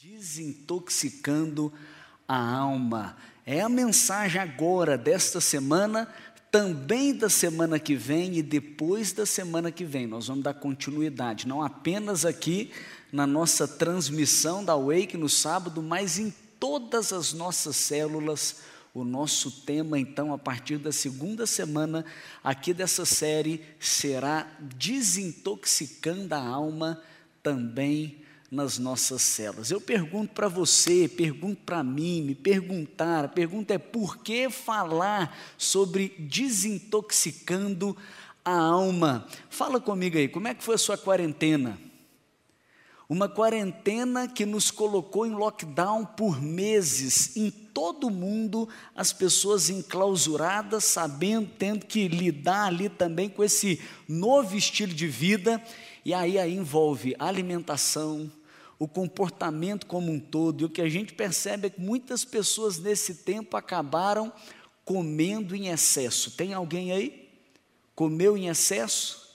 Desintoxicando a alma. É a mensagem agora desta semana, também da semana que vem e depois da semana que vem. Nós vamos dar continuidade, não apenas aqui na nossa transmissão da Wake no sábado, mas em todas as nossas células. O nosso tema, então, a partir da segunda semana aqui dessa série, será Desintoxicando a Alma também nas nossas celas. Eu pergunto para você, pergunto para mim, me perguntar, a pergunta é por que falar sobre desintoxicando a alma? Fala comigo aí, como é que foi a sua quarentena? Uma quarentena que nos colocou em lockdown por meses, em todo mundo, as pessoas enclausuradas, sabendo, tendo que lidar ali também com esse novo estilo de vida, e aí, aí envolve alimentação, o comportamento como um todo. E o que a gente percebe é que muitas pessoas nesse tempo acabaram comendo em excesso. Tem alguém aí? Comeu em excesso?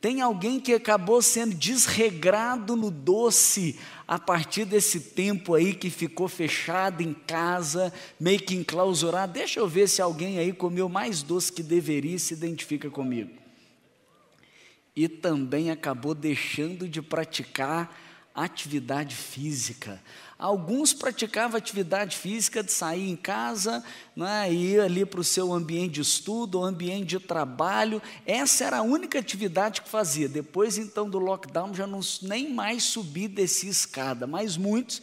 Tem alguém que acabou sendo desregrado no doce a partir desse tempo aí que ficou fechado em casa, meio que enclausurado? Deixa eu ver se alguém aí comeu mais doce que deveria e se identifica comigo. E também acabou deixando de praticar atividade física. Alguns praticavam atividade física de sair em casa, né, ir ali para o seu ambiente de estudo, ambiente de trabalho. Essa era a única atividade que fazia. Depois, então, do lockdown, já não nem mais subir e descer escada. Mas muitos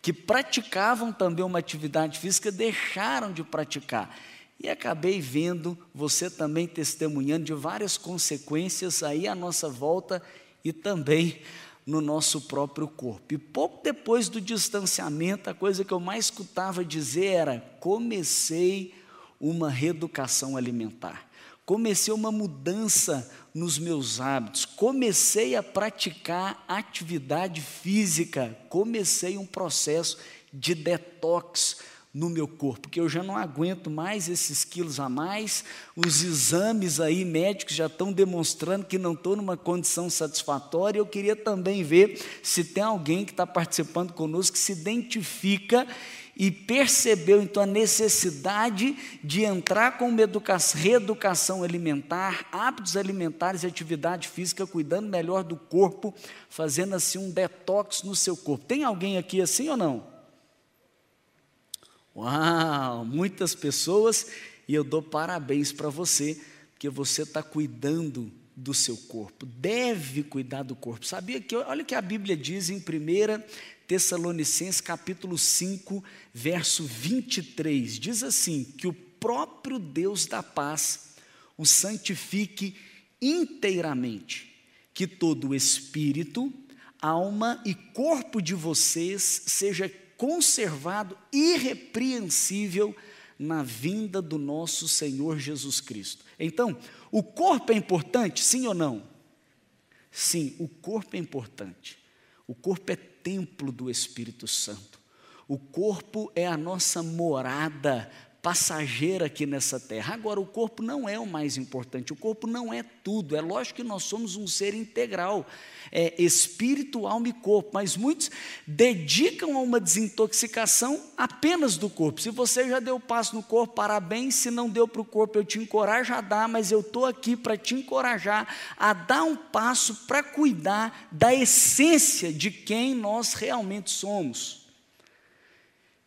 que praticavam também uma atividade física deixaram de praticar. E acabei vendo você também testemunhando de várias consequências aí à nossa volta e também no nosso próprio corpo. E pouco depois do distanciamento, a coisa que eu mais escutava dizer era: comecei uma reeducação alimentar. Comecei uma mudança nos meus hábitos, comecei a praticar atividade física, comecei um processo de detox no meu corpo, que eu já não aguento mais esses quilos a mais, os exames aí médicos já estão demonstrando que não estou numa condição satisfatória. Eu queria também ver se tem alguém que está participando conosco que se identifica e percebeu então a necessidade de entrar com uma educação, reeducação alimentar, hábitos alimentares e atividade física, cuidando melhor do corpo, fazendo assim um detox no seu corpo. Tem alguém aqui assim ou não? Uau, muitas pessoas, e eu dou parabéns para você, porque você está cuidando do seu corpo, deve cuidar do corpo. Sabia que, olha o que a Bíblia diz em 1 Tessalonicenses capítulo 5, verso 23, diz assim, que o próprio Deus da paz o santifique inteiramente, que todo o espírito, alma e corpo de vocês seja conservado irrepreensível na vinda do nosso Senhor Jesus Cristo. Então, o corpo é importante, sim ou não? Sim, o corpo é importante. O corpo é templo do Espírito Santo. O corpo é a nossa morada passageira aqui nessa terra. Agora, o corpo não é o mais importante, o corpo não é tudo. É lógico que nós somos um ser integral, é espírito, alma e corpo, mas muitos dedicam a uma desintoxicação apenas do corpo. Se você já deu passo no corpo, parabéns. Se não deu para o corpo, eu te encorajo a dar, mas eu estou aqui para te encorajar a dar um passo para cuidar da essência de quem nós realmente somos.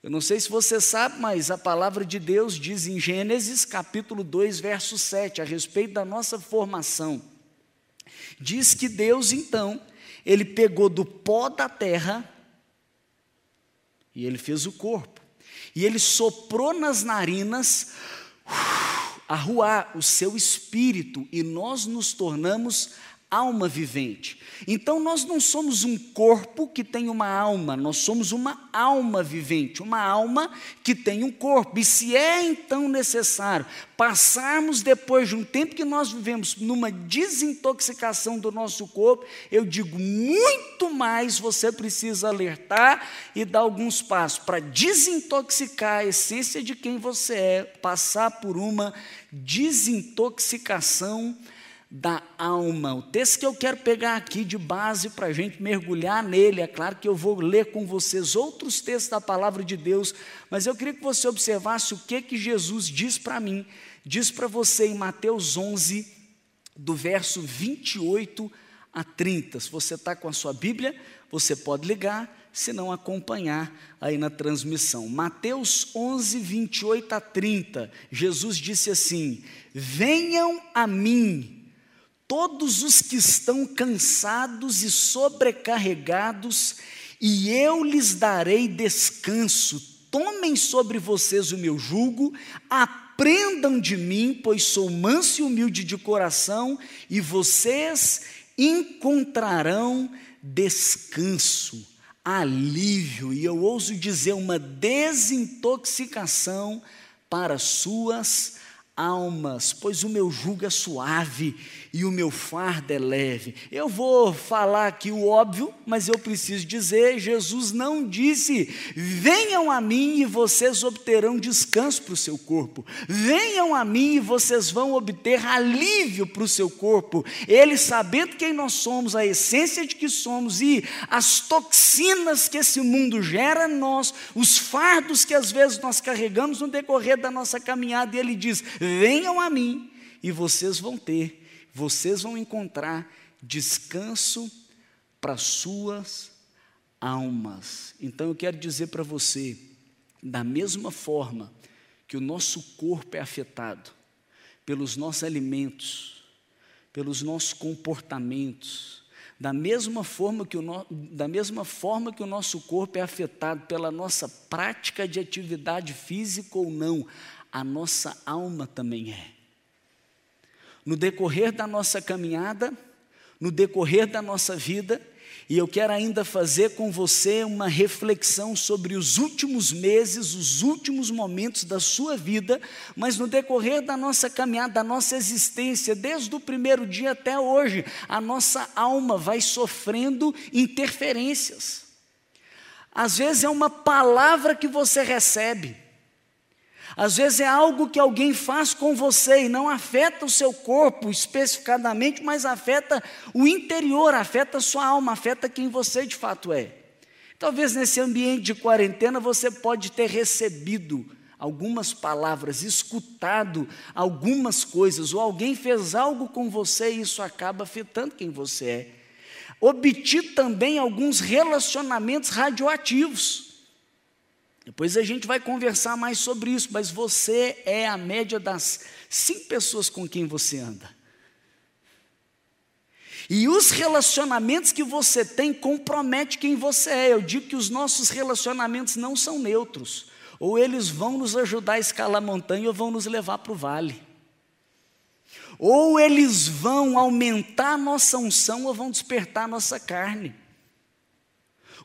Eu não sei se você sabe, mas a palavra de Deus diz em Gênesis capítulo 2, verso 7, a respeito da nossa formação. Diz que Deus, então, ele pegou do pó da terra e ele fez o corpo. E ele soprou nas narinas a ruar o seu espírito e nós nos tornamos alma vivente. Então nós não somos um corpo que tem uma alma, nós somos uma alma vivente, uma alma que tem um corpo. E se é então necessário passarmos depois de um tempo que nós vivemos numa desintoxicação do nosso corpo, eu digo muito mais você precisa alertar e dar alguns passos para desintoxicar a essência de quem você é, passar por uma desintoxicação da alma. O texto que eu quero pegar aqui de base para a gente mergulhar nele, é claro que eu vou ler com vocês outros textos da palavra de Deus, mas eu queria que você observasse o que, que Jesus diz para mim, diz para você em Mateus 11, do verso 28 a 30. Se você está com a sua Bíblia, você pode ligar, se não acompanhar aí na transmissão. Mateus 11, 28 a 30, Jesus disse assim: Venham a mim todos os que estão cansados e sobrecarregados, e eu lhes darei descanso. Tomem sobre vocês o meu jugo, aprendam de mim, pois sou manso e humilde de coração, e vocês encontrarão descanso, alívio, e eu ouso dizer, uma desintoxicação para suas almas, pois o meu jugo é suave e o meu fardo é leve. Eu vou falar aqui o óbvio, mas eu preciso dizer: Jesus não disse, venham a mim e vocês obterão descanso para o seu corpo, venham a mim e vocês vão obter alívio para o seu corpo. Ele, sabendo quem nós somos, a essência de que somos e as toxinas que esse mundo gera em nós, os fardos que às vezes nós carregamos no decorrer da nossa caminhada, ele diz: venham a mim e vocês vão ter vocês vão encontrar descanso para suas almas. Então eu quero dizer para você, da mesma forma que o nosso corpo é afetado pelos nossos alimentos, pelos nossos comportamentos, da mesma forma que o, no, da mesma forma que o nosso corpo é afetado pela nossa prática de atividade física ou não, a nossa alma também é no decorrer da nossa caminhada, no decorrer da nossa vida, e eu quero ainda fazer com você uma reflexão sobre os últimos meses, os últimos momentos da sua vida, mas no decorrer da nossa caminhada, da nossa existência, desde o primeiro dia até hoje, a nossa alma vai sofrendo interferências. Às vezes é uma palavra que você recebe, às vezes é algo que alguém faz com você e não afeta o seu corpo especificadamente, mas afeta o interior, afeta a sua alma, afeta quem você de fato é. Talvez nesse ambiente de quarentena você pode ter recebido algumas palavras, escutado algumas coisas, ou alguém fez algo com você e isso acaba afetando quem você é. Obtido também alguns relacionamentos radioativos. Depois a gente vai conversar mais sobre isso, mas você é a média das cinco pessoas com quem você anda. E os relacionamentos que você tem compromete quem você é. Eu digo que os nossos relacionamentos não são neutros. Ou eles vão nos ajudar a escalar a montanha ou vão nos levar para o vale. Ou eles vão aumentar a nossa unção ou vão despertar a nossa carne.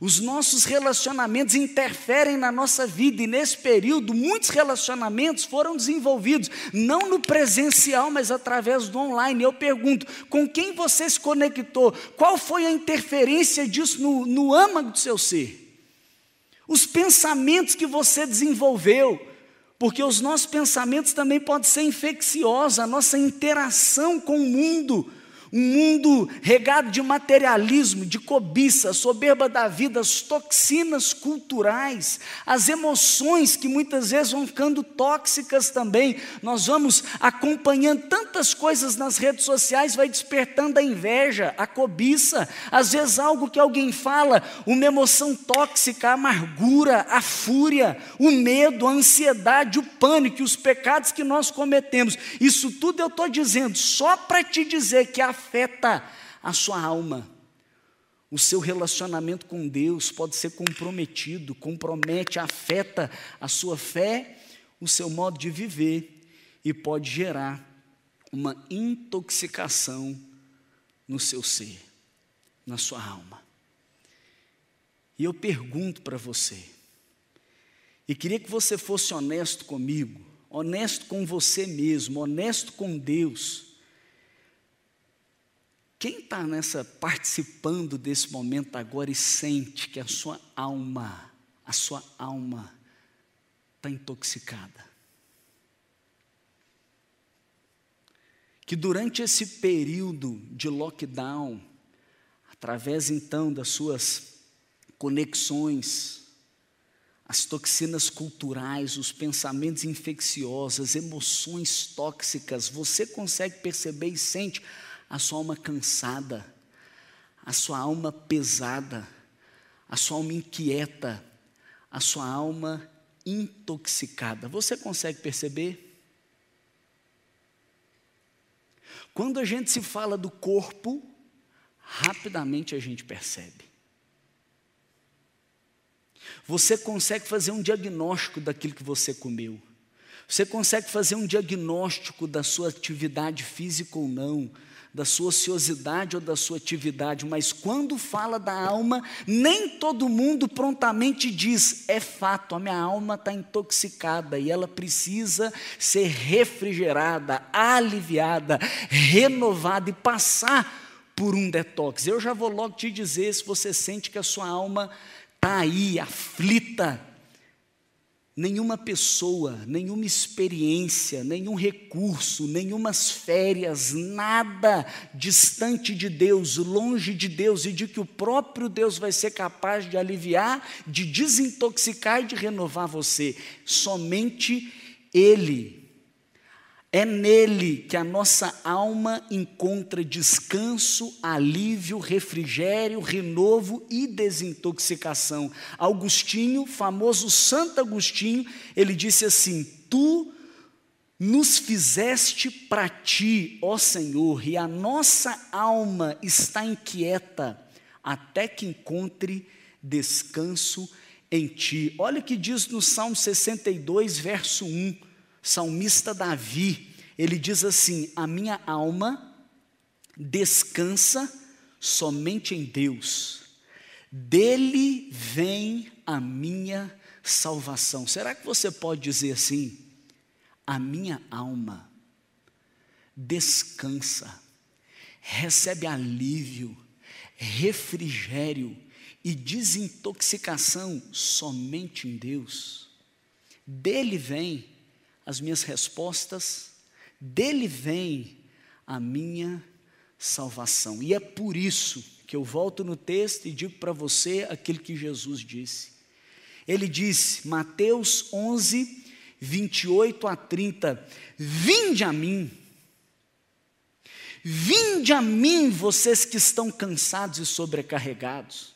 Os nossos relacionamentos interferem na nossa vida e nesse período muitos relacionamentos foram desenvolvidos, não no presencial, mas através do online. Eu pergunto: com quem você se conectou? Qual foi a interferência disso no, no âmago do seu ser? Os pensamentos que você desenvolveu, porque os nossos pensamentos também podem ser infecciosos, a nossa interação com o mundo um mundo regado de materialismo, de cobiça, soberba da vida, as toxinas culturais, as emoções que muitas vezes vão ficando tóxicas também. Nós vamos acompanhando tantas coisas nas redes sociais, vai despertando a inveja, a cobiça, às vezes algo que alguém fala, uma emoção tóxica, a amargura, a fúria, o medo, a ansiedade, o pânico, os pecados que nós cometemos. Isso tudo eu estou dizendo só para te dizer que a afeta a sua alma. O seu relacionamento com Deus pode ser comprometido, compromete, afeta a sua fé, o seu modo de viver e pode gerar uma intoxicação no seu ser, na sua alma. E eu pergunto para você, e queria que você fosse honesto comigo, honesto com você mesmo, honesto com Deus. Quem está nessa participando desse momento agora e sente que a sua alma, a sua alma está intoxicada? que durante esse período de lockdown, através então das suas conexões, as toxinas culturais, os pensamentos infecciosos, as emoções tóxicas, você consegue perceber e sente a sua alma cansada, a sua alma pesada, a sua alma inquieta, a sua alma intoxicada. Você consegue perceber? Quando a gente se fala do corpo, rapidamente a gente percebe. Você consegue fazer um diagnóstico daquilo que você comeu. Você consegue fazer um diagnóstico da sua atividade física ou não, da sua ociosidade ou da sua atividade, mas quando fala da alma, nem todo mundo prontamente diz: é fato, a minha alma está intoxicada e ela precisa ser refrigerada, aliviada, renovada e passar por um detox. Eu já vou logo te dizer se você sente que a sua alma está aí, aflita nenhuma pessoa, nenhuma experiência, nenhum recurso, nenhumas férias, nada distante de Deus, longe de Deus e de que o próprio Deus vai ser capaz de aliviar, de desintoxicar e de renovar você. Somente Ele é nele que a nossa alma encontra descanso, alívio, refrigério, renovo e desintoxicação. Agostinho, famoso Santo Agostinho, ele disse assim: Tu nos fizeste para ti, ó Senhor, e a nossa alma está inquieta até que encontre descanso em ti. Olha o que diz no Salmo 62, verso 1 salmista Davi, ele diz assim: A minha alma descansa somente em Deus, dele vem a minha salvação. Será que você pode dizer assim? A minha alma descansa, recebe alívio, refrigério e desintoxicação somente em Deus. Dele vem as minhas respostas, dele vem a minha salvação. E é por isso que eu volto no texto e digo para você aquilo que Jesus disse. Ele disse, Mateus 11, 28 a 30, vinde a mim, vinde a mim, vocês que estão cansados e sobrecarregados,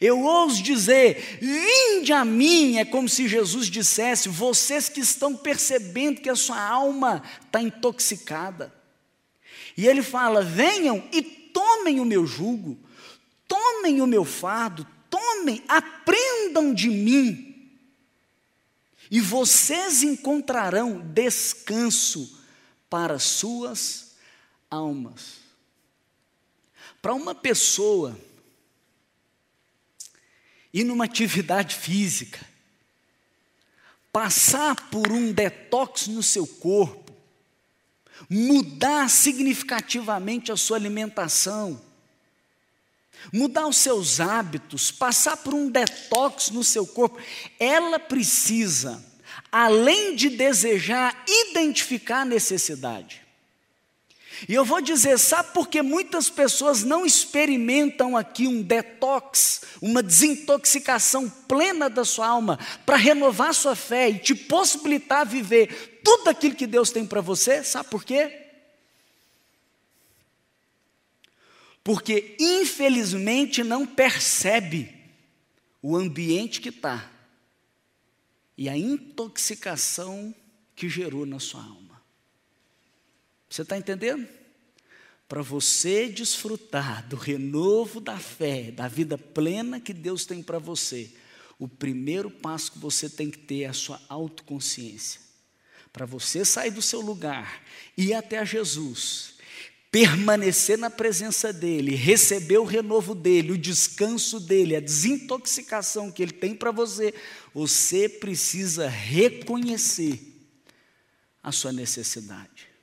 eu ouso dizer: vinde a mim, é como se Jesus dissesse, vocês que estão percebendo que a sua alma está intoxicada. E ele fala: venham e tomem o meu jugo, tomem o meu fardo, tomem, aprendam de mim, e vocês encontrarão descanso para suas almas. Para uma pessoa ir numa atividade física, passar por um detox no seu corpo, mudar significativamente a sua alimentação, mudar os seus hábitos, passar por um detox no seu corpo, ela precisa, além de desejar, identificar a necessidade. E eu vou dizer, sabe por que muitas pessoas não experimentam aqui um detox, uma desintoxicação plena da sua alma, para renovar sua fé e te possibilitar viver tudo aquilo que Deus tem para você? Sabe por quê? Porque infelizmente não percebe o ambiente que está e a intoxicação que gerou na sua alma. Você está entendendo? Para você desfrutar do renovo da fé, da vida plena que Deus tem para você, o primeiro passo que você tem que ter é a sua autoconsciência. Para você sair do seu lugar, ir até Jesus, permanecer na presença dEle, receber o renovo dEle, o descanso dEle, a desintoxicação que Ele tem para você, você precisa reconhecer a sua necessidade.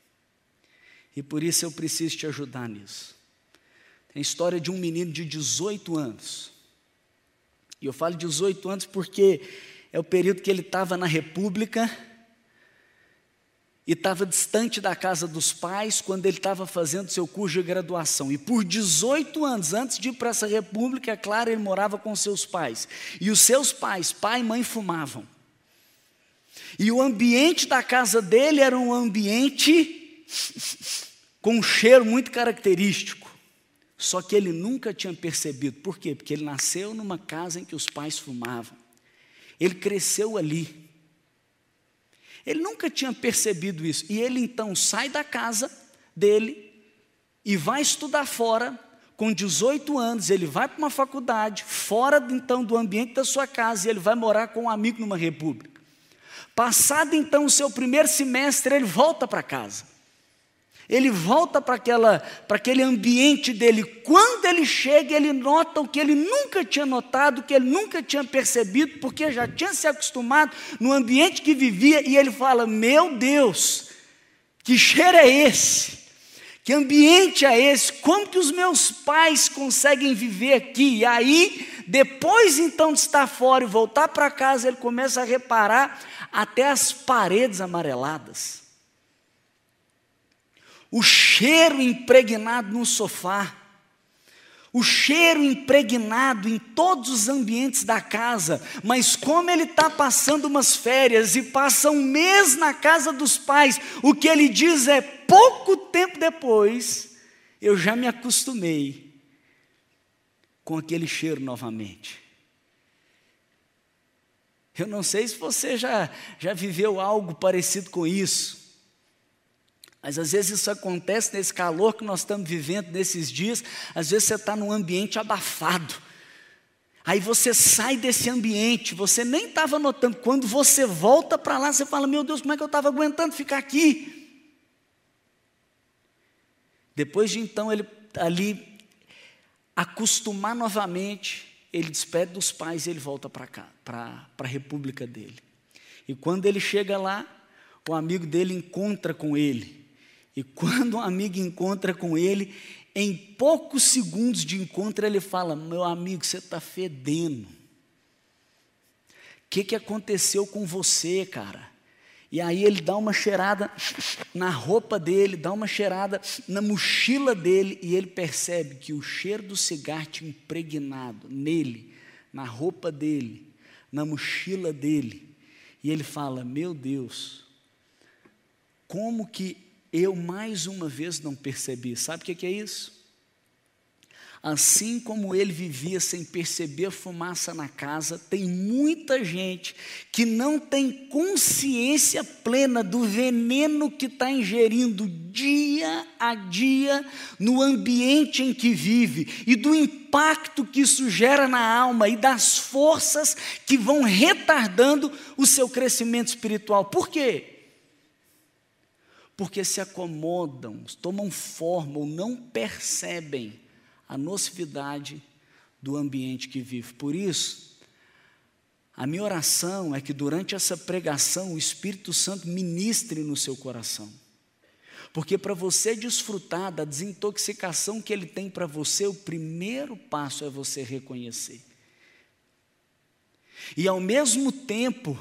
E por isso eu preciso te ajudar nisso. Tem a história de um menino de 18 anos. E eu falo 18 anos porque é o período que ele estava na República e estava distante da casa dos pais quando ele estava fazendo seu curso de graduação. E por 18 anos, antes de ir para essa república, é claro, ele morava com seus pais. E os seus pais, pai e mãe, fumavam. E o ambiente da casa dele era um ambiente com um cheiro muito característico. Só que ele nunca tinha percebido. Por quê? Porque ele nasceu numa casa em que os pais fumavam. Ele cresceu ali. Ele nunca tinha percebido isso. E ele então sai da casa dele e vai estudar fora. Com 18 anos, ele vai para uma faculdade, fora então do ambiente da sua casa, e ele vai morar com um amigo numa república. Passado então o seu primeiro semestre, ele volta para casa. Ele volta para aquele ambiente dele. Quando ele chega, ele nota o que ele nunca tinha notado, o que ele nunca tinha percebido, porque já tinha se acostumado no ambiente que vivia, e ele fala: Meu Deus, que cheiro é esse? Que ambiente é esse? Como que os meus pais conseguem viver aqui? E aí, depois então de estar fora e voltar para casa, ele começa a reparar até as paredes amareladas o cheiro impregnado no sofá, o cheiro impregnado em todos os ambientes da casa, mas como ele está passando umas férias e passa um mês na casa dos pais, o que ele diz é: pouco tempo depois, eu já me acostumei com aquele cheiro novamente. Eu não sei se você já, já viveu algo parecido com isso. Mas às vezes isso acontece nesse calor que nós estamos vivendo nesses dias. Às vezes você está num ambiente abafado. Aí você sai desse ambiente, você nem estava notando. Quando você volta para lá, você fala: Meu Deus, como é que eu estava aguentando ficar aqui? Depois de então ele ali acostumar novamente, ele despede dos pais e ele volta para cá, para a república dele. E quando ele chega lá, o amigo dele encontra com ele. E quando um amigo encontra com ele, em poucos segundos de encontro, ele fala: Meu amigo, você está fedendo. O que, que aconteceu com você, cara? E aí ele dá uma cheirada na roupa dele, dá uma cheirada na mochila dele, e ele percebe que o cheiro do cigarro tinha impregnado nele, na roupa dele, na mochila dele. E ele fala: Meu Deus, como que eu mais uma vez não percebi. Sabe o que é isso? Assim como ele vivia sem perceber fumaça na casa, tem muita gente que não tem consciência plena do veneno que está ingerindo dia a dia no ambiente em que vive e do impacto que isso gera na alma e das forças que vão retardando o seu crescimento espiritual. Por quê? Porque se acomodam, tomam forma ou não percebem a nocividade do ambiente que vive. Por isso, a minha oração é que durante essa pregação o Espírito Santo ministre no seu coração. Porque para você desfrutar da desintoxicação que ele tem para você, o primeiro passo é você reconhecer. E ao mesmo tempo,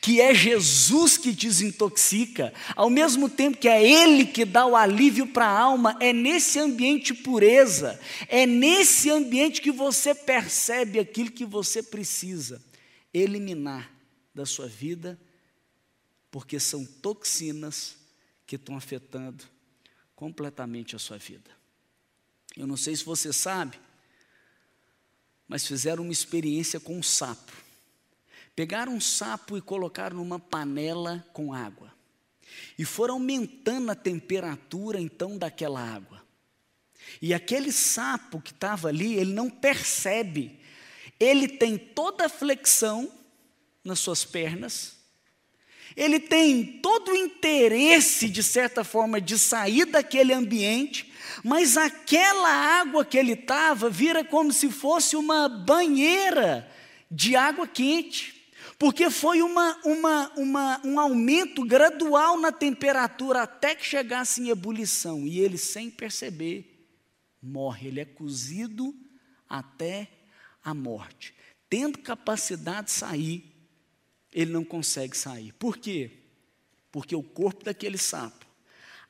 que é Jesus que desintoxica, ao mesmo tempo que é Ele que dá o alívio para a alma, é nesse ambiente pureza, é nesse ambiente que você percebe aquilo que você precisa eliminar da sua vida, porque são toxinas que estão afetando completamente a sua vida. Eu não sei se você sabe, mas fizeram uma experiência com um sapo. Pegaram um sapo e colocaram numa panela com água. E foram aumentando a temperatura então daquela água. E aquele sapo que estava ali, ele não percebe. Ele tem toda a flexão nas suas pernas. Ele tem todo o interesse, de certa forma, de sair daquele ambiente, mas aquela água que ele estava vira como se fosse uma banheira de água quente porque foi uma, uma, uma, um aumento gradual na temperatura até que chegasse em ebulição, e ele, sem perceber, morre. Ele é cozido até a morte. Tendo capacidade de sair, ele não consegue sair. Por quê? porque o corpo daquele sapo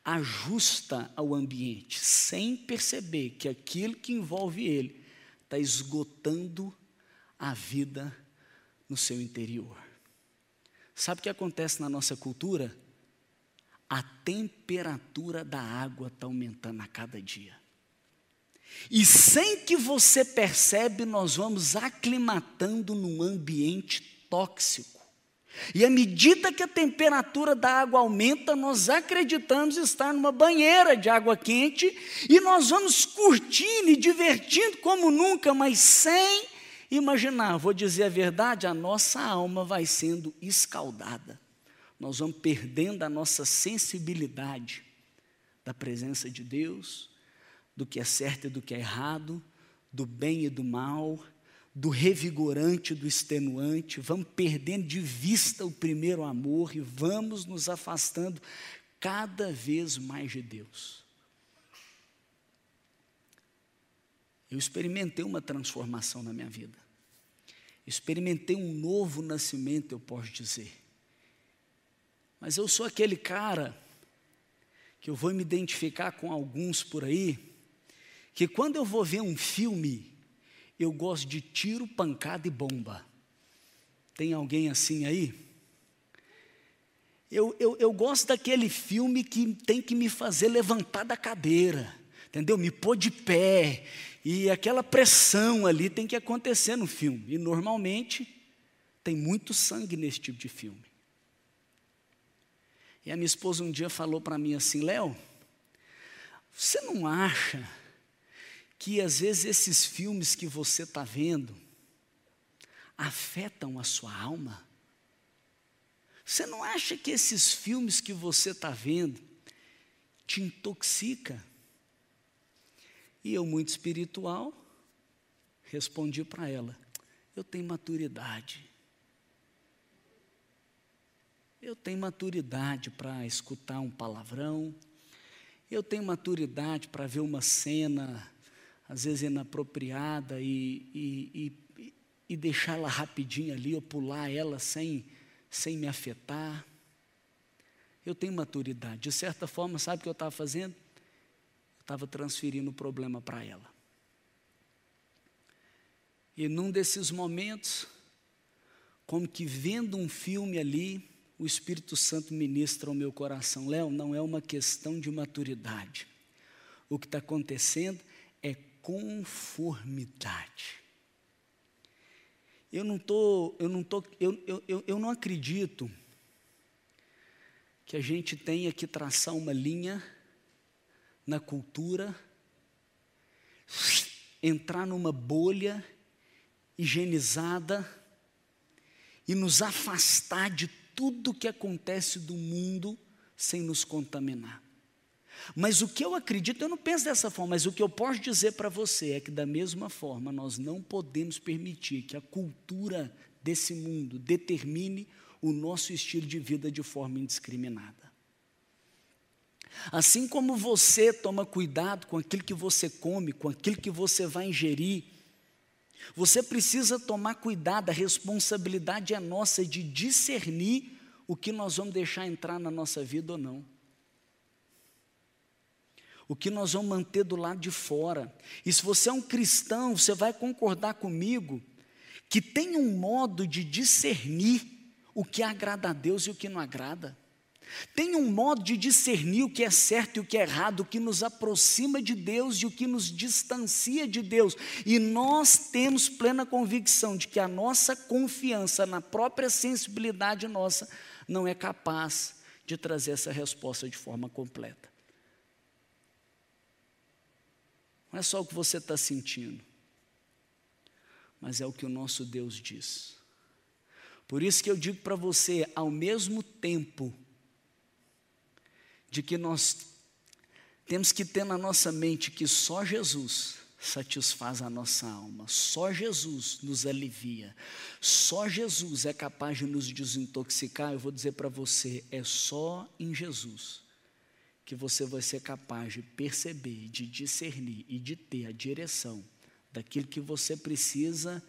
ajusta ao ambiente, sem perceber que aquilo que envolve ele está esgotando a vida no seu interior. Sabe o que acontece na nossa cultura? A temperatura da água está aumentando a cada dia. E sem que você percebe, nós vamos aclimatando num ambiente tóxico. E à medida que a temperatura da água aumenta, nós acreditamos estar numa banheira de água quente e nós vamos curtindo e divertindo como nunca, mas sem imaginar, vou dizer a verdade, a nossa alma vai sendo escaldada. Nós vamos perdendo a nossa sensibilidade da presença de Deus, do que é certo e do que é errado, do bem e do mal, do revigorante e do extenuante, vamos perdendo de vista o primeiro amor e vamos nos afastando cada vez mais de Deus. Eu experimentei uma transformação na minha vida. Experimentei um novo nascimento, eu posso dizer. Mas eu sou aquele cara que eu vou me identificar com alguns por aí, que quando eu vou ver um filme, eu gosto de tiro, pancada e bomba. Tem alguém assim aí? Eu, eu, eu gosto daquele filme que tem que me fazer levantar da cadeira, entendeu? Me pôr de pé. E aquela pressão ali tem que acontecer no filme. E normalmente tem muito sangue nesse tipo de filme. E a minha esposa um dia falou para mim assim: Léo, você não acha que às vezes esses filmes que você está vendo afetam a sua alma? Você não acha que esses filmes que você está vendo te intoxica? E eu, muito espiritual, respondi para ela: eu tenho maturidade. Eu tenho maturidade para escutar um palavrão, eu tenho maturidade para ver uma cena às vezes inapropriada e, e, e, e deixá-la rapidinho ali, ou pular ela sem, sem me afetar. Eu tenho maturidade. De certa forma, sabe o que eu estava fazendo? Estava transferindo o problema para ela. E num desses momentos, como que vendo um filme ali, o Espírito Santo ministra ao meu coração: Léo, não é uma questão de maturidade. O que está acontecendo é conformidade. Eu não tô, eu não tô, eu, eu, eu não acredito que a gente tenha que traçar uma linha na cultura, entrar numa bolha higienizada e nos afastar de tudo que acontece do mundo sem nos contaminar. Mas o que eu acredito, eu não penso dessa forma, mas o que eu posso dizer para você é que, da mesma forma, nós não podemos permitir que a cultura desse mundo determine o nosso estilo de vida de forma indiscriminada. Assim como você toma cuidado com aquilo que você come, com aquilo que você vai ingerir, você precisa tomar cuidado, a responsabilidade é nossa de discernir o que nós vamos deixar entrar na nossa vida ou não o que nós vamos manter do lado de fora. E se você é um cristão, você vai concordar comigo que tem um modo de discernir o que agrada a Deus e o que não agrada. Tem um modo de discernir o que é certo e o que é errado, o que nos aproxima de Deus e o que nos distancia de Deus. E nós temos plena convicção de que a nossa confiança na própria sensibilidade nossa não é capaz de trazer essa resposta de forma completa. Não é só o que você está sentindo, mas é o que o nosso Deus diz. Por isso que eu digo para você, ao mesmo tempo de que nós temos que ter na nossa mente que só Jesus satisfaz a nossa alma, só Jesus nos alivia, só Jesus é capaz de nos desintoxicar. Eu vou dizer para você, é só em Jesus que você vai ser capaz de perceber, de discernir e de ter a direção daquilo que você precisa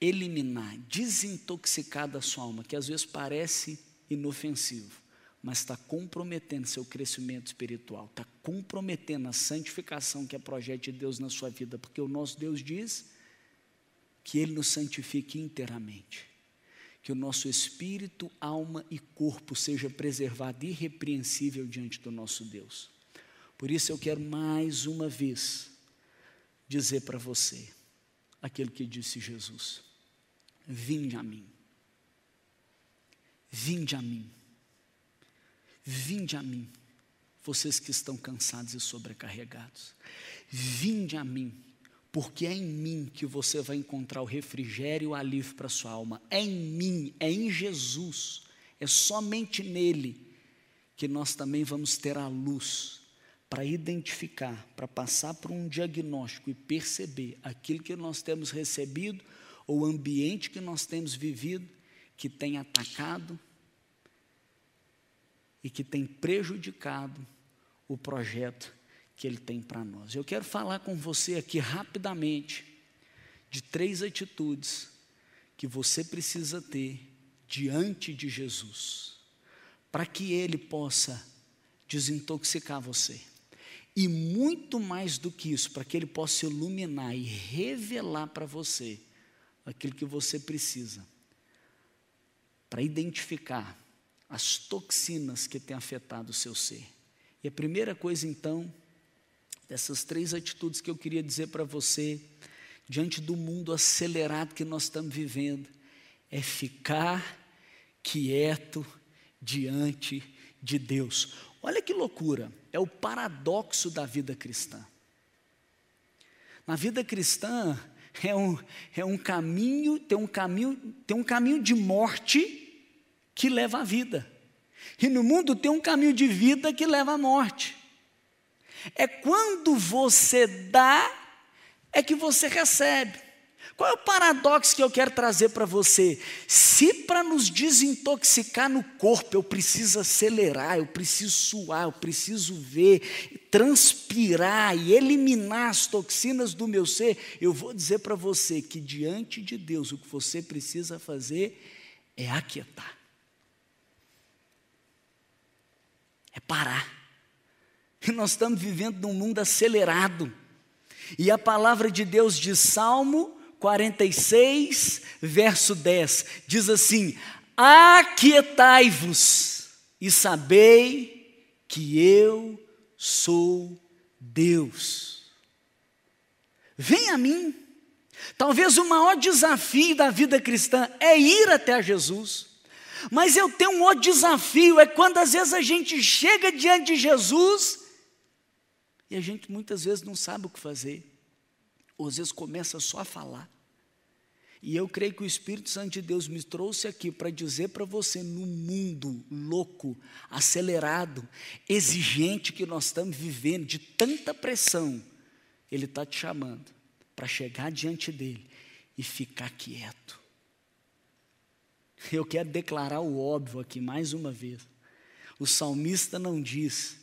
eliminar, desintoxicar da sua alma, que às vezes parece inofensivo, mas está comprometendo seu crescimento espiritual, está comprometendo a santificação que é projeto de Deus na sua vida, porque o nosso Deus diz que Ele nos santifique inteiramente, que o nosso espírito, alma e corpo seja preservado irrepreensível diante do nosso Deus. Por isso eu quero mais uma vez dizer para você aquilo que disse Jesus: Vinde a mim, vinde a mim Vinde a mim, vocês que estão cansados e sobrecarregados. Vinde a mim, porque é em mim que você vai encontrar o refrigério e o alívio para sua alma. É em mim, é em Jesus, é somente nele que nós também vamos ter a luz para identificar, para passar por um diagnóstico e perceber aquilo que nós temos recebido ou o ambiente que nós temos vivido que tem atacado, e que tem prejudicado o projeto que Ele tem para nós. Eu quero falar com você aqui rapidamente de três atitudes que você precisa ter diante de Jesus, para que Ele possa desintoxicar você. E muito mais do que isso, para que Ele possa iluminar e revelar para você aquilo que você precisa, para identificar as toxinas que têm afetado o seu ser. E a primeira coisa, então, dessas três atitudes que eu queria dizer para você, diante do mundo acelerado que nós estamos vivendo, é ficar quieto diante de Deus. Olha que loucura, é o paradoxo da vida cristã. Na vida cristã é um, é um caminho, tem um caminho, tem um caminho de morte que leva à vida. E no mundo tem um caminho de vida que leva à morte. É quando você dá, é que você recebe. Qual é o paradoxo que eu quero trazer para você? Se para nos desintoxicar no corpo eu preciso acelerar, eu preciso suar, eu preciso ver, transpirar e eliminar as toxinas do meu ser, eu vou dizer para você que diante de Deus o que você precisa fazer é aquietar. É parar. E nós estamos vivendo num mundo acelerado. E a palavra de Deus de Salmo 46, verso 10, diz assim: Aquietai-vos e sabei que eu sou Deus. Vem a mim. Talvez o maior desafio da vida cristã é ir até Jesus. Mas eu tenho um outro desafio, é quando às vezes a gente chega diante de Jesus e a gente muitas vezes não sabe o que fazer, ou às vezes começa só a falar. E eu creio que o Espírito Santo de Deus me trouxe aqui para dizer para você, no mundo louco, acelerado, exigente que nós estamos vivendo, de tanta pressão, Ele está te chamando para chegar diante dEle e ficar quieto. Eu quero declarar o óbvio aqui mais uma vez. O salmista não diz: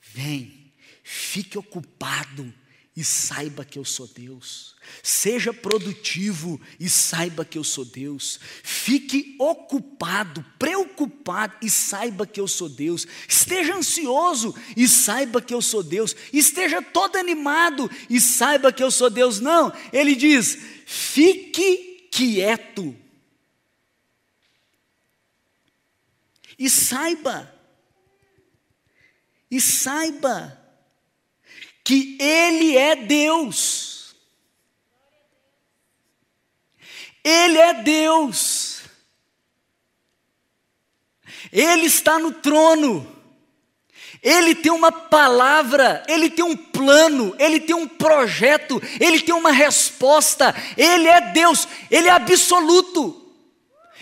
vem, fique ocupado e saiba que eu sou Deus. Seja produtivo e saiba que eu sou Deus. Fique ocupado, preocupado e saiba que eu sou Deus. Esteja ansioso e saiba que eu sou Deus. Esteja todo animado e saiba que eu sou Deus. Não, ele diz: fique quieto E saiba, e saiba, que Ele é Deus. Ele é Deus. Ele está no trono. Ele tem uma palavra, ele tem um plano, ele tem um projeto, ele tem uma resposta. Ele é Deus, ele é absoluto.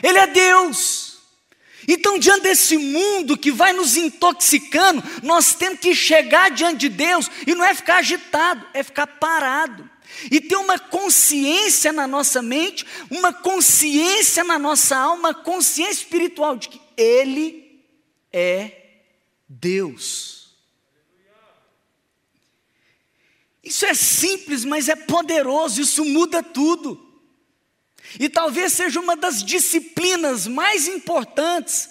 Ele é Deus. Então, diante desse mundo que vai nos intoxicando, nós temos que chegar diante de Deus e não é ficar agitado, é ficar parado. E ter uma consciência na nossa mente, uma consciência na nossa alma, uma consciência espiritual de que Ele é Deus. Isso é simples, mas é poderoso, isso muda tudo. E talvez seja uma das disciplinas mais importantes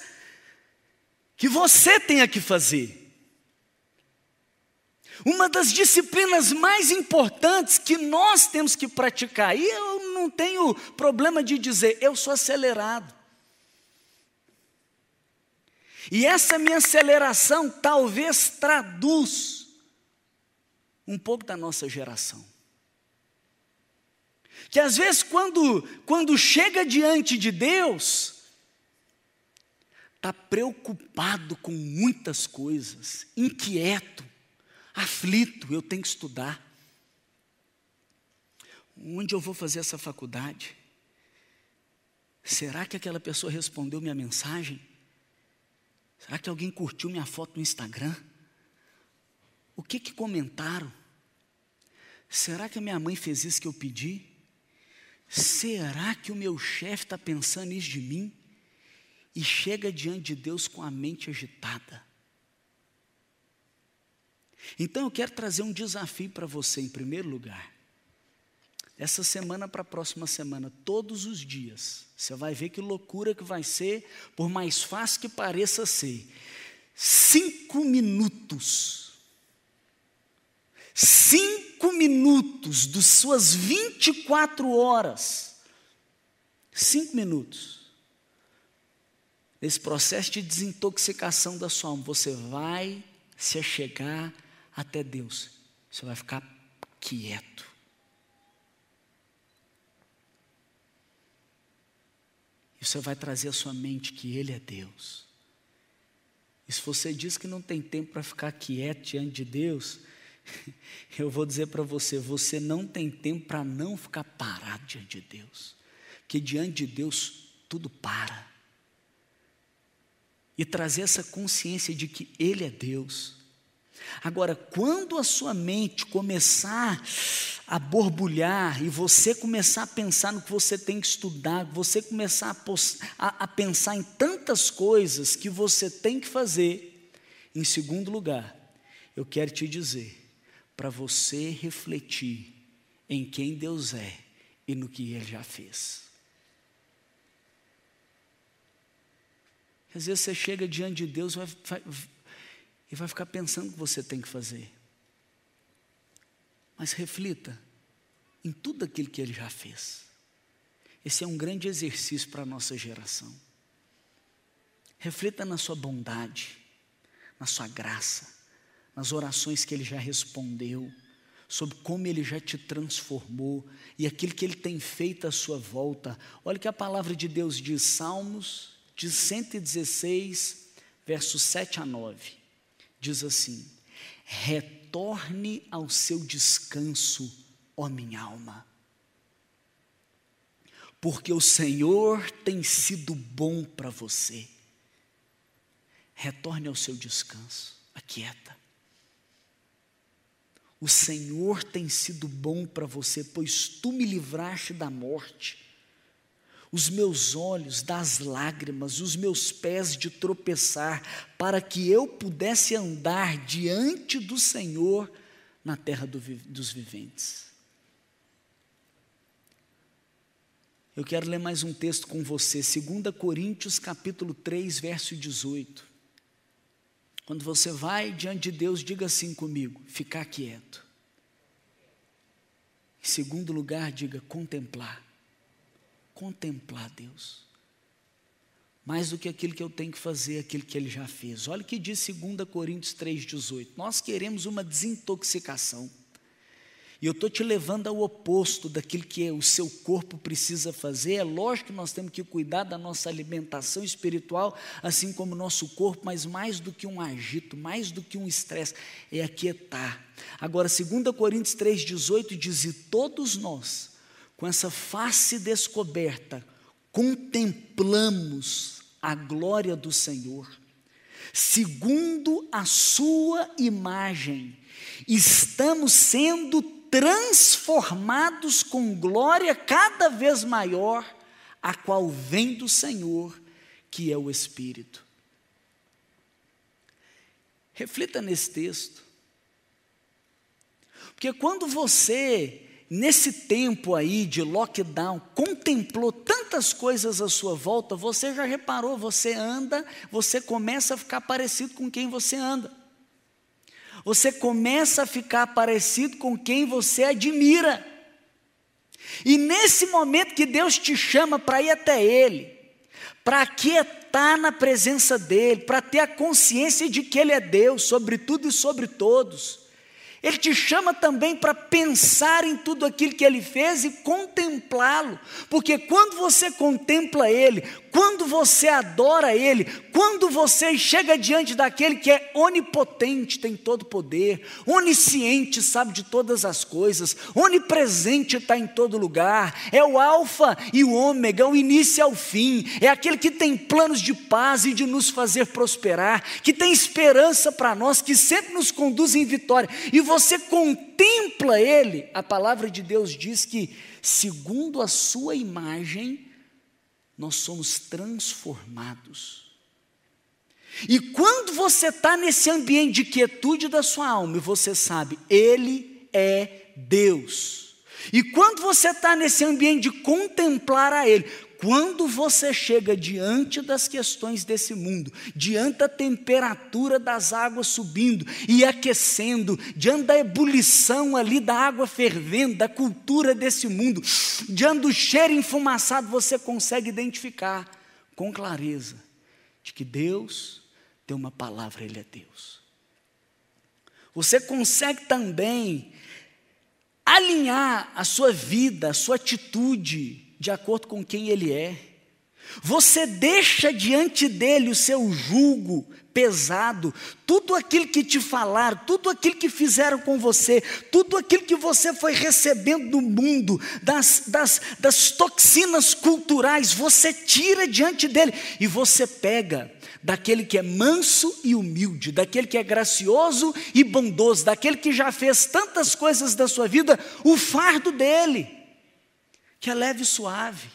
que você tenha que fazer. Uma das disciplinas mais importantes que nós temos que praticar, e eu não tenho problema de dizer, eu sou acelerado. E essa minha aceleração talvez traduz um pouco da nossa geração. Que às vezes, quando, quando chega diante de Deus, está preocupado com muitas coisas, inquieto, aflito, eu tenho que estudar. Onde eu vou fazer essa faculdade? Será que aquela pessoa respondeu minha mensagem? Será que alguém curtiu minha foto no Instagram? O que que comentaram? Será que a minha mãe fez isso que eu pedi? Será que o meu chefe está pensando isso de mim? E chega diante de Deus com a mente agitada. Então eu quero trazer um desafio para você em primeiro lugar. Essa semana para a próxima semana, todos os dias, você vai ver que loucura que vai ser, por mais fácil que pareça ser. Cinco minutos. Cinco minutos das suas 24 horas. Cinco minutos. Nesse processo de desintoxicação da sua alma, você vai se achegar até Deus. Você vai ficar quieto. E você vai trazer à sua mente que Ele é Deus. E se você diz que não tem tempo para ficar quieto diante de Deus, eu vou dizer para você: você não tem tempo para não ficar parado diante de Deus. Que diante de Deus tudo para. E trazer essa consciência de que Ele é Deus Agora, quando a sua mente começar a borbulhar e você começar a pensar no que você tem que estudar, você começar a, a, a pensar em tantas coisas que você tem que fazer, em segundo lugar, eu quero te dizer, para você refletir em quem Deus é e no que Ele já fez. Às vezes você chega diante de Deus, vai, vai, e vai ficar pensando o que você tem que fazer. Mas reflita em tudo aquilo que ele já fez. Esse é um grande exercício para a nossa geração. Reflita na sua bondade, na sua graça, nas orações que ele já respondeu, sobre como ele já te transformou e aquilo que ele tem feito à sua volta. Olha que a palavra de Deus diz, Salmos de 116, versos 7 a 9 diz assim: retorne ao seu descanso, ó minha alma, porque o Senhor tem sido bom para você. Retorne ao seu descanso, aquieta. O Senhor tem sido bom para você, pois tu me livraste da morte os meus olhos das lágrimas, os meus pés de tropeçar, para que eu pudesse andar diante do Senhor na terra do, dos viventes. Eu quero ler mais um texto com você, 2 Coríntios capítulo 3, verso 18. Quando você vai diante de Deus, diga assim comigo: ficar quieto. Em segundo lugar, diga contemplar contemplar Deus. Mais do que aquilo que eu tenho que fazer, aquilo que ele já fez. Olha o que diz 2 Coríntios 3,18. Nós queremos uma desintoxicação. E eu estou te levando ao oposto daquilo que o seu corpo precisa fazer. É lógico que nós temos que cuidar da nossa alimentação espiritual, assim como o nosso corpo, mas mais do que um agito, mais do que um estresse, é aquietar. Agora, 2 Coríntios 3,18 diz: E todos nós, com essa face descoberta, contemplamos a glória do Senhor, segundo a Sua imagem, estamos sendo transformados com glória cada vez maior, a qual vem do Senhor, que é o Espírito. Reflita nesse texto, porque quando você nesse tempo aí de lockdown, contemplou tantas coisas à sua volta, você já reparou, você anda, você começa a ficar parecido com quem você anda. Você começa a ficar parecido com quem você admira. E nesse momento que Deus te chama para ir até Ele, para aquietar na presença dEle, para ter a consciência de que Ele é Deus sobre tudo e sobre todos, ele te chama também para pensar em tudo aquilo que ele fez e contemplá-lo, porque quando você contempla ele, quando você adora ele, quando você chega diante daquele que é onipotente, tem todo poder, onisciente, sabe de todas as coisas, onipresente está em todo lugar, é o Alfa e o Ômega, o início ao fim, é aquele que tem planos de paz e de nos fazer prosperar, que tem esperança para nós, que sempre nos conduz em vitória, e você contempla Ele, a palavra de Deus diz que, segundo a Sua imagem, nós somos transformados. E quando você está nesse ambiente de quietude da sua alma, você sabe, Ele é Deus. E quando você está nesse ambiente de contemplar a Ele, quando você chega diante das questões desse mundo, diante da temperatura das águas subindo e aquecendo, diante da ebulição ali da água fervendo, da cultura desse mundo, diante do cheiro enfumaçado, você consegue identificar com clareza de que Deus tem uma palavra, Ele é Deus. Você consegue também alinhar a sua vida, a sua atitude, de acordo com quem ele é. Você deixa diante dele o seu jugo pesado, tudo aquilo que te falaram, tudo aquilo que fizeram com você, tudo aquilo que você foi recebendo do mundo, das, das, das toxinas culturais, você tira diante dele e você pega daquele que é manso e humilde, daquele que é gracioso e bondoso, daquele que já fez tantas coisas da sua vida, o fardo dele que é leve e suave.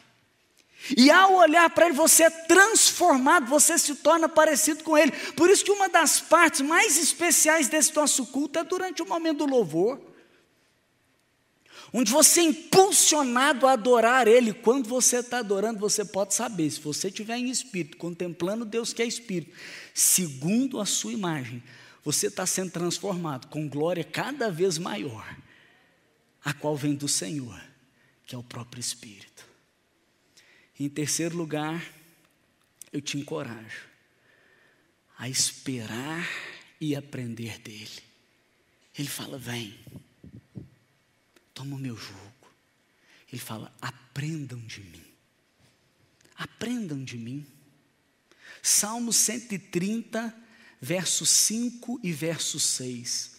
E ao olhar para ele, você é transformado, você se torna parecido com ele. Por isso que uma das partes mais especiais desse nosso culto é durante o momento do louvor. Onde você é impulsionado a adorar Ele, quando você está adorando, você pode saber, se você estiver em espírito, contemplando Deus que é espírito, segundo a sua imagem, você está sendo transformado com glória cada vez maior, a qual vem do Senhor que é o próprio Espírito. Em terceiro lugar, eu te encorajo a esperar e aprender dele. Ele fala: vem, toma o meu jugo. Ele fala: aprendam de mim. Aprendam de mim. Salmo 130, verso 5 e verso 6,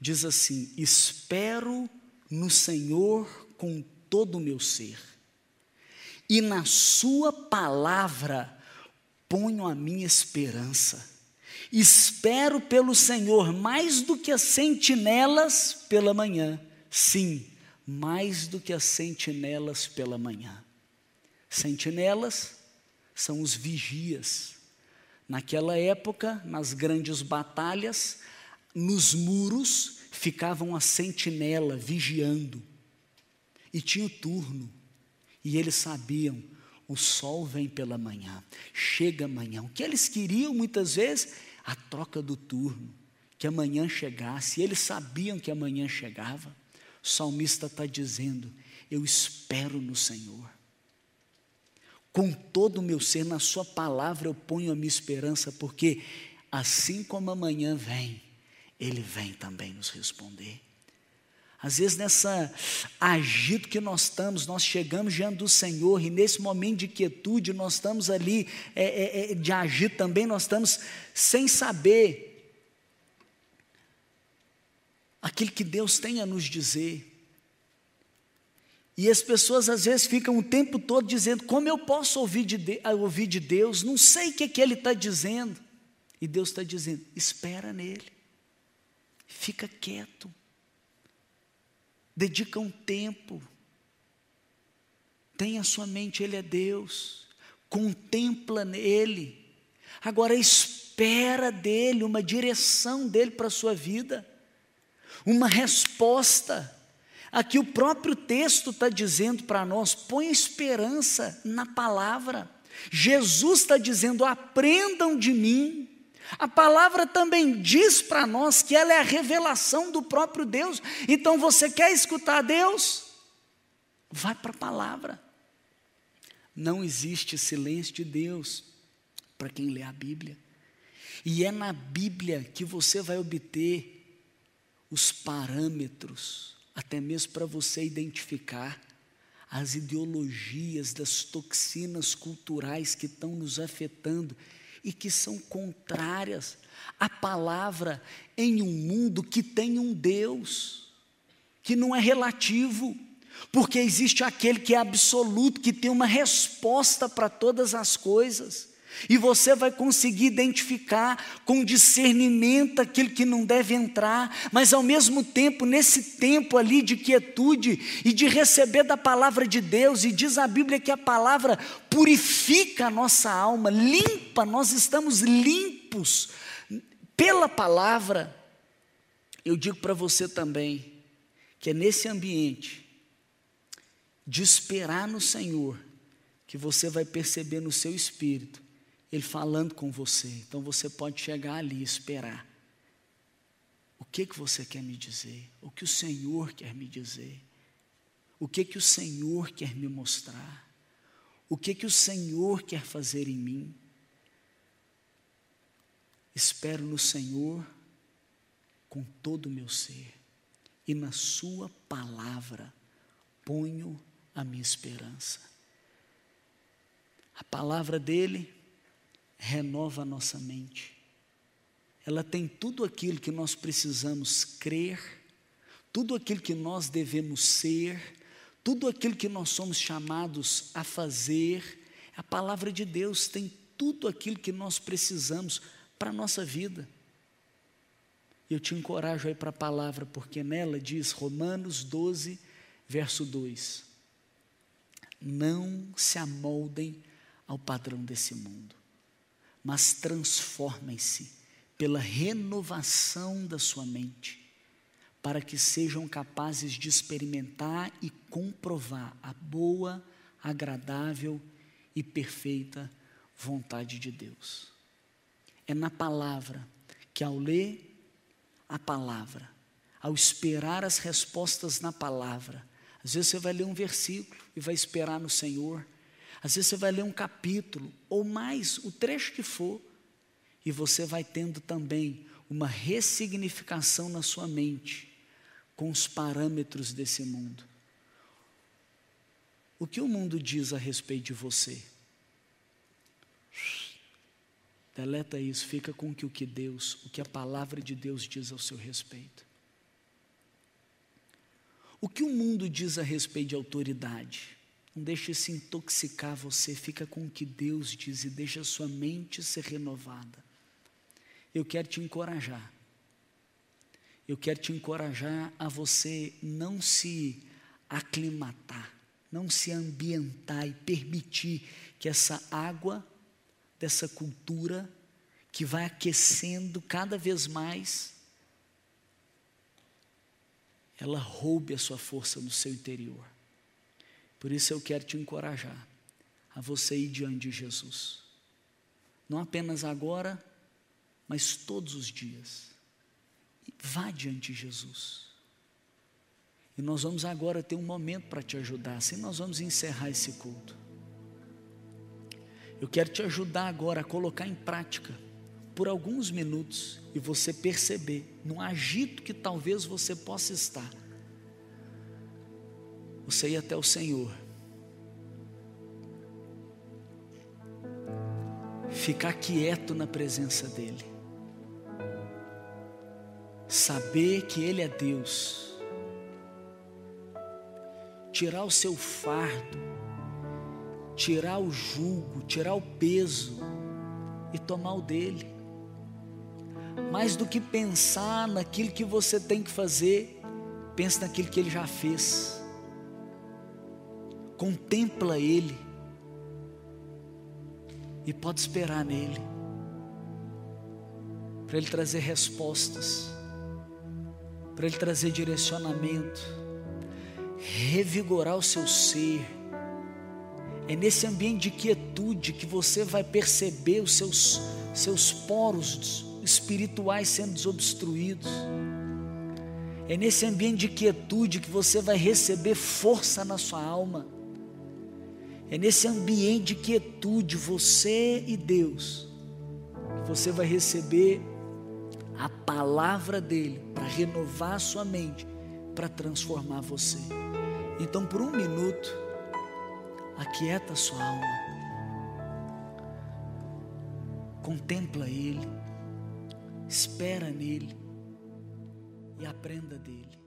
diz assim: Espero no Senhor com todo o meu ser, e na Sua palavra ponho a minha esperança. Espero pelo Senhor mais do que as sentinelas pela manhã. Sim, mais do que as sentinelas pela manhã. Sentinelas são os vigias. Naquela época, nas grandes batalhas, nos muros ficavam a sentinela vigiando e tinha o turno. E eles sabiam: o sol vem pela manhã, chega amanhã. O que eles queriam muitas vezes? A troca do turno, que amanhã chegasse. E eles sabiam que amanhã chegava. O salmista está dizendo: Eu espero no Senhor. Com todo o meu ser, na Sua palavra eu ponho a minha esperança, porque assim como amanhã vem, Ele vem também nos responder. Às vezes, nessa agito que nós estamos, nós chegamos diante do Senhor e nesse momento de quietude, nós estamos ali é, é, é, de agito também, nós estamos sem saber aquilo que Deus tem a nos dizer. E as pessoas às vezes ficam o tempo todo dizendo: como eu posso ouvir de, de ouvir de Deus? Não sei o que, é que Ele está dizendo. E Deus está dizendo: espera nele, fica quieto dedica um tempo, tenha sua mente, Ele é Deus, contempla nele, agora espera dele, uma direção dele para a sua vida, uma resposta. Aqui o próprio texto está dizendo para nós: põe esperança na palavra. Jesus está dizendo: aprendam de mim. A palavra também diz para nós que ela é a revelação do próprio Deus. Então você quer escutar Deus? Vai para a palavra. Não existe silêncio de Deus para quem lê a Bíblia. E é na Bíblia que você vai obter os parâmetros, até mesmo para você identificar as ideologias das toxinas culturais que estão nos afetando e que são contrárias à palavra em um mundo que tem um Deus, que não é relativo, porque existe aquele que é absoluto, que tem uma resposta para todas as coisas. E você vai conseguir identificar com discernimento aquilo que não deve entrar, mas ao mesmo tempo, nesse tempo ali de quietude e de receber da palavra de Deus, e diz a Bíblia que a palavra purifica a nossa alma, limpa, nós estamos limpos pela palavra. Eu digo para você também, que é nesse ambiente de esperar no Senhor, que você vai perceber no seu espírito ele falando com você. Então você pode chegar ali e esperar. O que que você quer me dizer? O que o Senhor quer me dizer? O que que o Senhor quer me mostrar? O que que o Senhor quer fazer em mim? Espero no Senhor com todo o meu ser e na sua palavra ponho a minha esperança. A palavra dele renova a nossa mente. Ela tem tudo aquilo que nós precisamos crer, tudo aquilo que nós devemos ser, tudo aquilo que nós somos chamados a fazer. A palavra de Deus tem tudo aquilo que nós precisamos para a nossa vida. Eu te encorajo aí para a palavra, porque nela diz Romanos 12, verso 2: Não se amoldem ao padrão desse mundo mas transformem-se pela renovação da sua mente, para que sejam capazes de experimentar e comprovar a boa, agradável e perfeita vontade de Deus. É na palavra que, ao ler a palavra, ao esperar as respostas na palavra, às vezes você vai ler um versículo e vai esperar no Senhor às vezes você vai ler um capítulo, ou mais, o trecho que for, e você vai tendo também uma ressignificação na sua mente com os parâmetros desse mundo. O que o mundo diz a respeito de você? Deleta isso, fica com que o que Deus, o que a palavra de Deus diz ao seu respeito. O que o mundo diz a respeito de autoridade? Não deixe se intoxicar você, fica com o que Deus diz e deixa a sua mente ser renovada. Eu quero te encorajar. Eu quero te encorajar a você não se aclimatar, não se ambientar e permitir que essa água dessa cultura que vai aquecendo cada vez mais, ela roube a sua força no seu interior. Por isso eu quero te encorajar a você ir diante de Jesus. Não apenas agora, mas todos os dias. Vá diante de Jesus. E nós vamos agora ter um momento para te ajudar, assim nós vamos encerrar esse culto. Eu quero te ajudar agora a colocar em prática, por alguns minutos, e você perceber, no agito que talvez você possa estar, você ir até o Senhor. Ficar quieto na presença dEle. Saber que Ele é Deus. Tirar o seu fardo, tirar o jugo, tirar o peso e tomar o dele. Mais do que pensar naquilo que você tem que fazer, pense naquilo que ele já fez contempla Ele e pode esperar nele, para Ele trazer respostas, para Ele trazer direcionamento, revigorar o seu ser. É nesse ambiente de quietude que você vai perceber os seus, seus poros espirituais sendo desobstruídos. É nesse ambiente de quietude que você vai receber força na sua alma. É nesse ambiente de quietude, você e Deus, que você vai receber a palavra dele para renovar a sua mente, para transformar você. Então, por um minuto, aquieta a sua alma, contempla Ele, espera nele e aprenda dele.